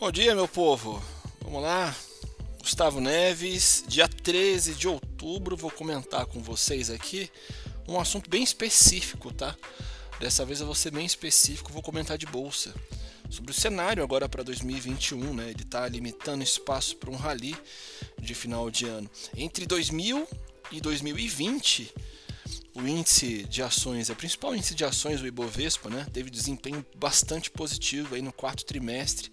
Bom dia, meu povo. Vamos lá. Gustavo Neves, dia 13 de outubro, vou comentar com vocês aqui um assunto bem específico, tá? Dessa vez eu vou ser bem específico, vou comentar de bolsa. Sobre o cenário agora para 2021, né? Ele está limitando espaço para um rally de final de ano. Entre 2000 e 2020, o índice de ações, o principal índice de ações, o Ibovespa, né, teve desempenho bastante positivo aí no quarto trimestre,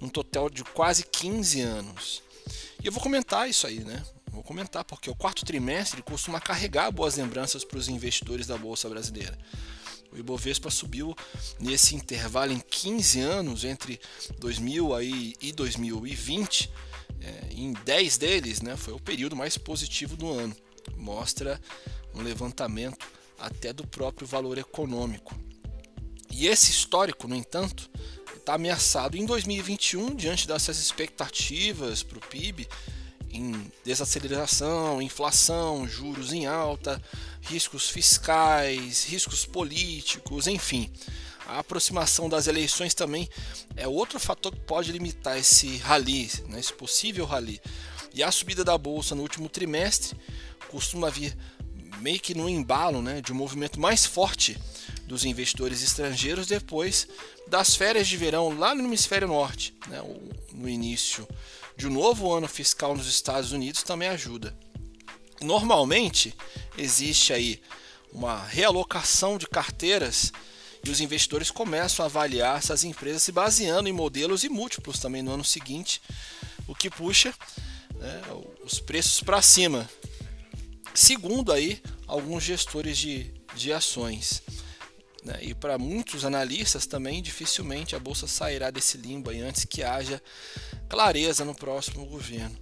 um total de quase 15 anos. E eu vou comentar isso aí, né? Vou comentar porque o quarto trimestre costuma carregar boas lembranças para os investidores da bolsa brasileira. O Ibovespa subiu nesse intervalo em 15 anos entre 2000 aí e 2020, é, em 10 deles, né, foi o período mais positivo do ano. Mostra um levantamento até do próprio valor econômico. E esse histórico, no entanto, está ameaçado em 2021 diante dessas expectativas para o PIB em desaceleração, inflação, juros em alta, riscos fiscais, riscos políticos, enfim. A aproximação das eleições também é outro fator que pode limitar esse rally, né, esse possível rally. E a subida da bolsa no último trimestre costuma vir meio que no embalo né, de um movimento mais forte dos investidores estrangeiros depois das férias de verão lá no hemisfério norte, né, no início de um novo ano fiscal nos Estados Unidos também ajuda. Normalmente existe aí uma realocação de carteiras e os investidores começam a avaliar essas empresas se baseando em modelos e múltiplos também no ano seguinte, o que puxa né, os preços para cima, segundo aí alguns gestores de, de ações. Né? E para muitos analistas também, dificilmente a bolsa sairá desse limbo aí antes que haja clareza no próximo governo.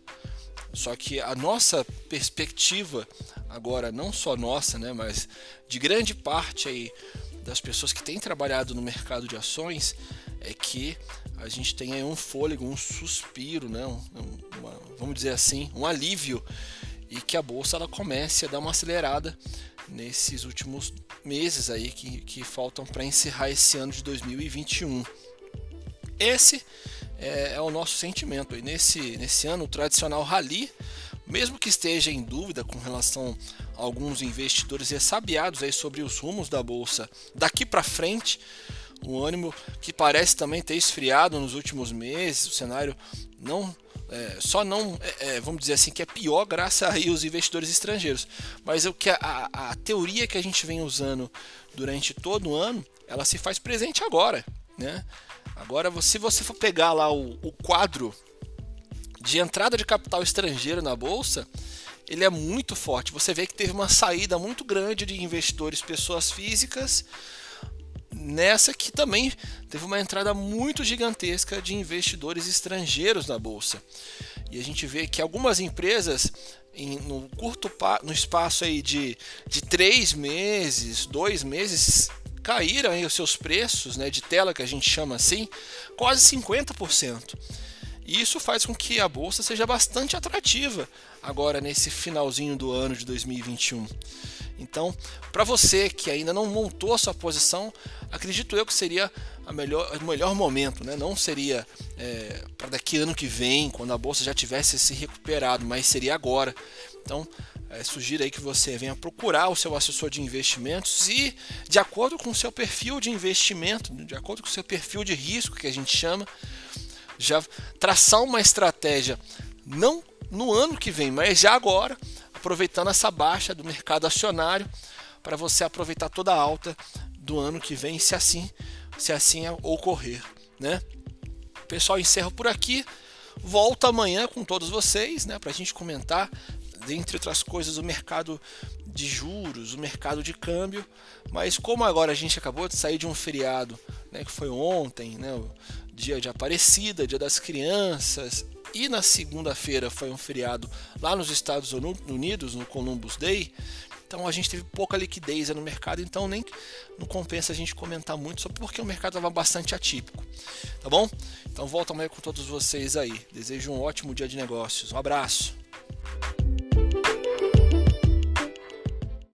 Só que a nossa perspectiva, agora não só nossa, né, mas de grande parte aí das pessoas que têm trabalhado no mercado de ações, é que a gente tem aí um fôlego, um suspiro, né, um, uma, vamos dizer assim, um alívio e que a bolsa ela comece a dar uma acelerada nesses últimos meses aí que, que faltam para encerrar esse ano de 2021. Esse é, é, o nosso sentimento. E nesse, nesse ano, o tradicional rally, mesmo que esteja em dúvida com relação a alguns investidores ressabiados aí sobre os rumos da bolsa daqui para frente, um ânimo que parece também ter esfriado nos últimos meses, o cenário não é, só não, é, é, vamos dizer assim, que é pior graças aí os investidores estrangeiros. Mas o que a, a, a, teoria que a gente vem usando durante todo o ano, ela se faz presente agora, né? Agora, se você for pegar lá o, o quadro de entrada de capital estrangeiro na bolsa, ele é muito forte. Você vê que teve uma saída muito grande de investidores, pessoas físicas, nessa que também teve uma entrada muito gigantesca de investidores estrangeiros na bolsa. E a gente vê que algumas empresas em, no curto no espaço aí de, de três meses, dois meses, caíram aí os seus preços né, de tela, que a gente chama assim, quase 50%. E isso faz com que a bolsa seja bastante atrativa agora nesse finalzinho do ano de 2021. Então, para você que ainda não montou a sua posição, acredito eu que seria a melhor, o melhor momento, né? não seria é, para daqui ano que vem, quando a bolsa já tivesse se recuperado, mas seria agora. Então, é, sugiro aí que você venha procurar o seu assessor de investimentos e, de acordo com o seu perfil de investimento, de acordo com o seu perfil de risco que a gente chama, já traçar uma estratégia não no ano que vem, mas já agora aproveitando essa baixa do mercado acionário para você aproveitar toda a alta do ano que vem, se assim, se assim ocorrer, né? Pessoal, encerro por aqui. Volto amanhã com todos vocês, né, para a gente comentar, dentre outras coisas, o mercado de juros, o mercado de câmbio. Mas como agora a gente acabou de sair de um feriado, né, que foi ontem, né, o dia de Aparecida, dia das crianças, e na segunda-feira foi um feriado lá nos Estados Unidos, no Columbus Day. Então a gente teve pouca liquidez no mercado, então nem não compensa a gente comentar muito, só porque o mercado estava bastante atípico. Tá bom? Então volto amanhã com todos vocês aí. Desejo um ótimo dia de negócios. Um abraço.